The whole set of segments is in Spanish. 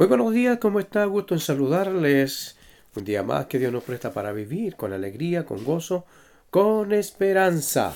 Muy buenos días, ¿cómo está? Gusto en saludarles. Un día más que Dios nos presta para vivir con alegría, con gozo, con esperanza.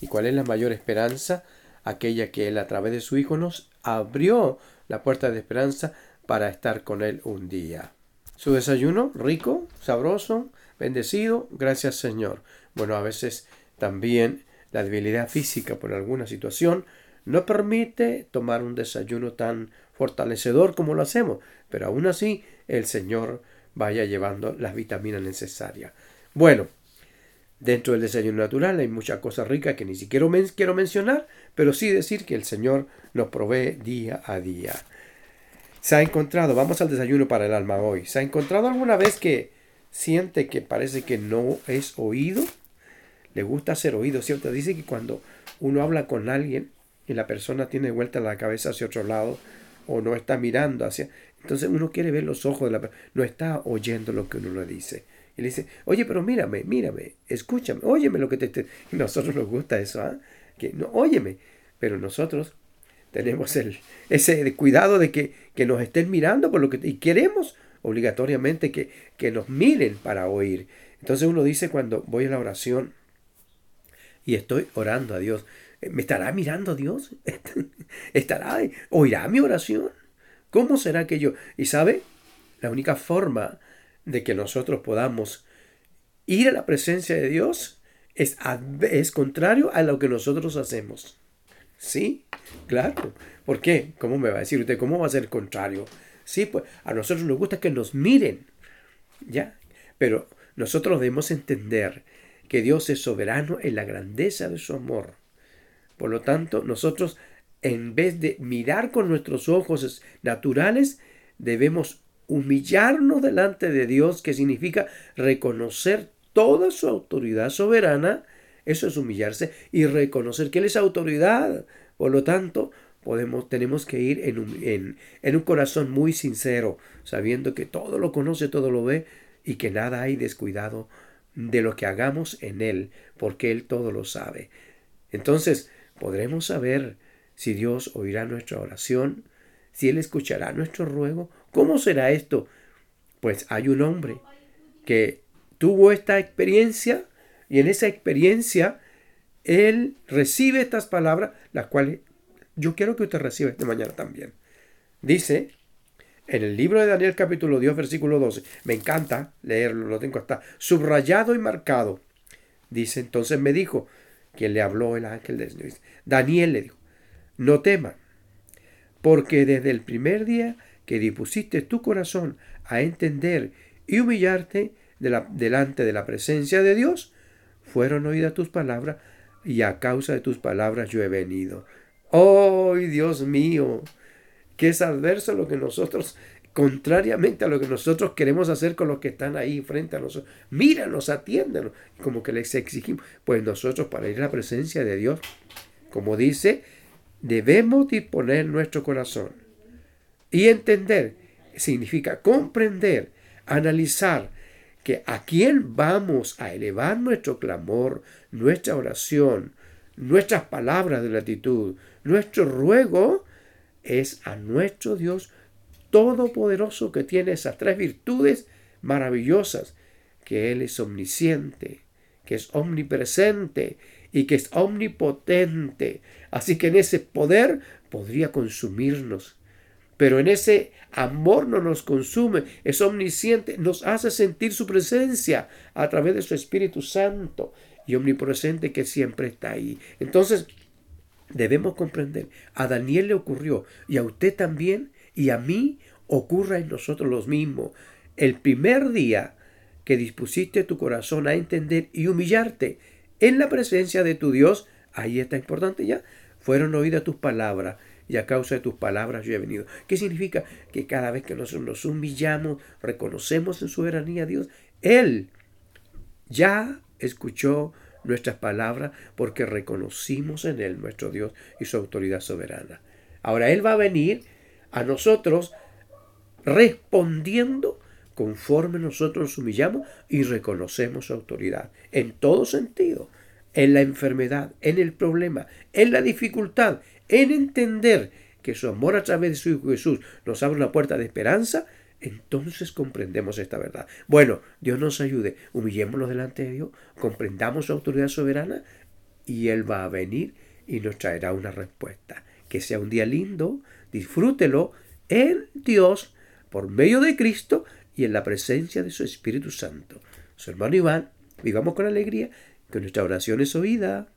¿Y cuál es la mayor esperanza? Aquella que Él a través de su Hijo nos abrió la puerta de esperanza para estar con Él un día. Su desayuno, rico, sabroso, bendecido, gracias Señor. Bueno, a veces también la debilidad física por alguna situación no permite tomar un desayuno tan fortalecedor como lo hacemos, pero aún así el Señor vaya llevando las vitaminas necesarias. Bueno, dentro del desayuno natural hay muchas cosas ricas que ni siquiera quiero mencionar, pero sí decir que el Señor nos provee día a día. Se ha encontrado, vamos al desayuno para el alma hoy, ¿se ha encontrado alguna vez que siente que parece que no es oído? Le gusta ser oído, ¿cierto? Dice que cuando uno habla con alguien, y la persona tiene vuelta la cabeza hacia otro lado o no está mirando hacia... Entonces uno quiere ver los ojos de la persona, no está oyendo lo que uno le dice. Y le dice, oye, pero mírame, mírame, escúchame, óyeme lo que te... Y nosotros nos gusta eso, ¿ah? Que no, óyeme. Pero nosotros tenemos el, ese cuidado de que, que nos estén mirando por lo que... Y queremos obligatoriamente que, que nos miren para oír. Entonces uno dice cuando voy a la oración y estoy orando a Dios, ¿Me estará mirando Dios? ¿Estará, oirá mi oración? ¿Cómo será que yo? Y sabe, la única forma de que nosotros podamos ir a la presencia de Dios es, es contrario a lo que nosotros hacemos. Sí, claro. ¿Por qué? ¿Cómo me va a decir usted? ¿Cómo va a ser contrario? Sí, pues a nosotros nos gusta que nos miren. ¿Ya? Pero nosotros debemos entender que Dios es soberano en la grandeza de su amor. Por lo tanto, nosotros, en vez de mirar con nuestros ojos naturales, debemos humillarnos delante de Dios, que significa reconocer toda su autoridad soberana, eso es humillarse, y reconocer que Él es autoridad. Por lo tanto, podemos, tenemos que ir en un, en, en un corazón muy sincero, sabiendo que todo lo conoce, todo lo ve, y que nada hay descuidado de lo que hagamos en Él, porque Él todo lo sabe. Entonces, podremos saber si Dios oirá nuestra oración, si Él escuchará nuestro ruego. ¿Cómo será esto? Pues hay un hombre que tuvo esta experiencia y en esa experiencia Él recibe estas palabras, las cuales yo quiero que usted reciba esta mañana también. Dice en el libro de Daniel capítulo 10 versículo 12, me encanta leerlo, lo tengo hasta subrayado y marcado. Dice entonces me dijo, quien le habló el ángel de Dios. Daniel le dijo, no temas, porque desde el primer día que dispusiste tu corazón a entender y humillarte delante de la presencia de Dios, fueron oídas tus palabras y a causa de tus palabras yo he venido. ¡Oh, Dios mío! Que es adverso lo que nosotros contrariamente a lo que nosotros queremos hacer con los que están ahí frente a nosotros. Míranos, atiéndanos, como que les exigimos. Pues nosotros para ir a la presencia de Dios, como dice, debemos disponer nuestro corazón. Y entender significa comprender, analizar que a quién vamos a elevar nuestro clamor, nuestra oración, nuestras palabras de gratitud, nuestro ruego, es a nuestro Dios todopoderoso que tiene esas tres virtudes maravillosas, que Él es omnisciente, que es omnipresente y que es omnipotente. Así que en ese poder podría consumirnos. Pero en ese amor no nos consume, es omnisciente, nos hace sentir su presencia a través de su Espíritu Santo y omnipresente que siempre está ahí. Entonces, debemos comprender, a Daniel le ocurrió y a usted también y a mí ocurra en nosotros los mismos. El primer día que dispusiste tu corazón a entender y humillarte en la presencia de tu Dios, ahí está importante ya, fueron oídas tus palabras y a causa de tus palabras yo he venido. ¿Qué significa? Que cada vez que nosotros nos humillamos, reconocemos en soberanía a Dios, Él ya escuchó nuestras palabras porque reconocimos en Él nuestro Dios y su autoridad soberana. Ahora Él va a venir a nosotros respondiendo conforme nosotros nos humillamos y reconocemos su autoridad. En todo sentido, en la enfermedad, en el problema, en la dificultad, en entender que su amor a través de su Hijo Jesús nos abre una puerta de esperanza, entonces comprendemos esta verdad. Bueno, Dios nos ayude, humillémonos delante de Dios, comprendamos su autoridad soberana y Él va a venir y nos traerá una respuesta. Que sea un día lindo, disfrútelo en Dios, por medio de Cristo y en la presencia de su Espíritu Santo. Su hermano Iván, vivamos con alegría, que nuestra oración es oída.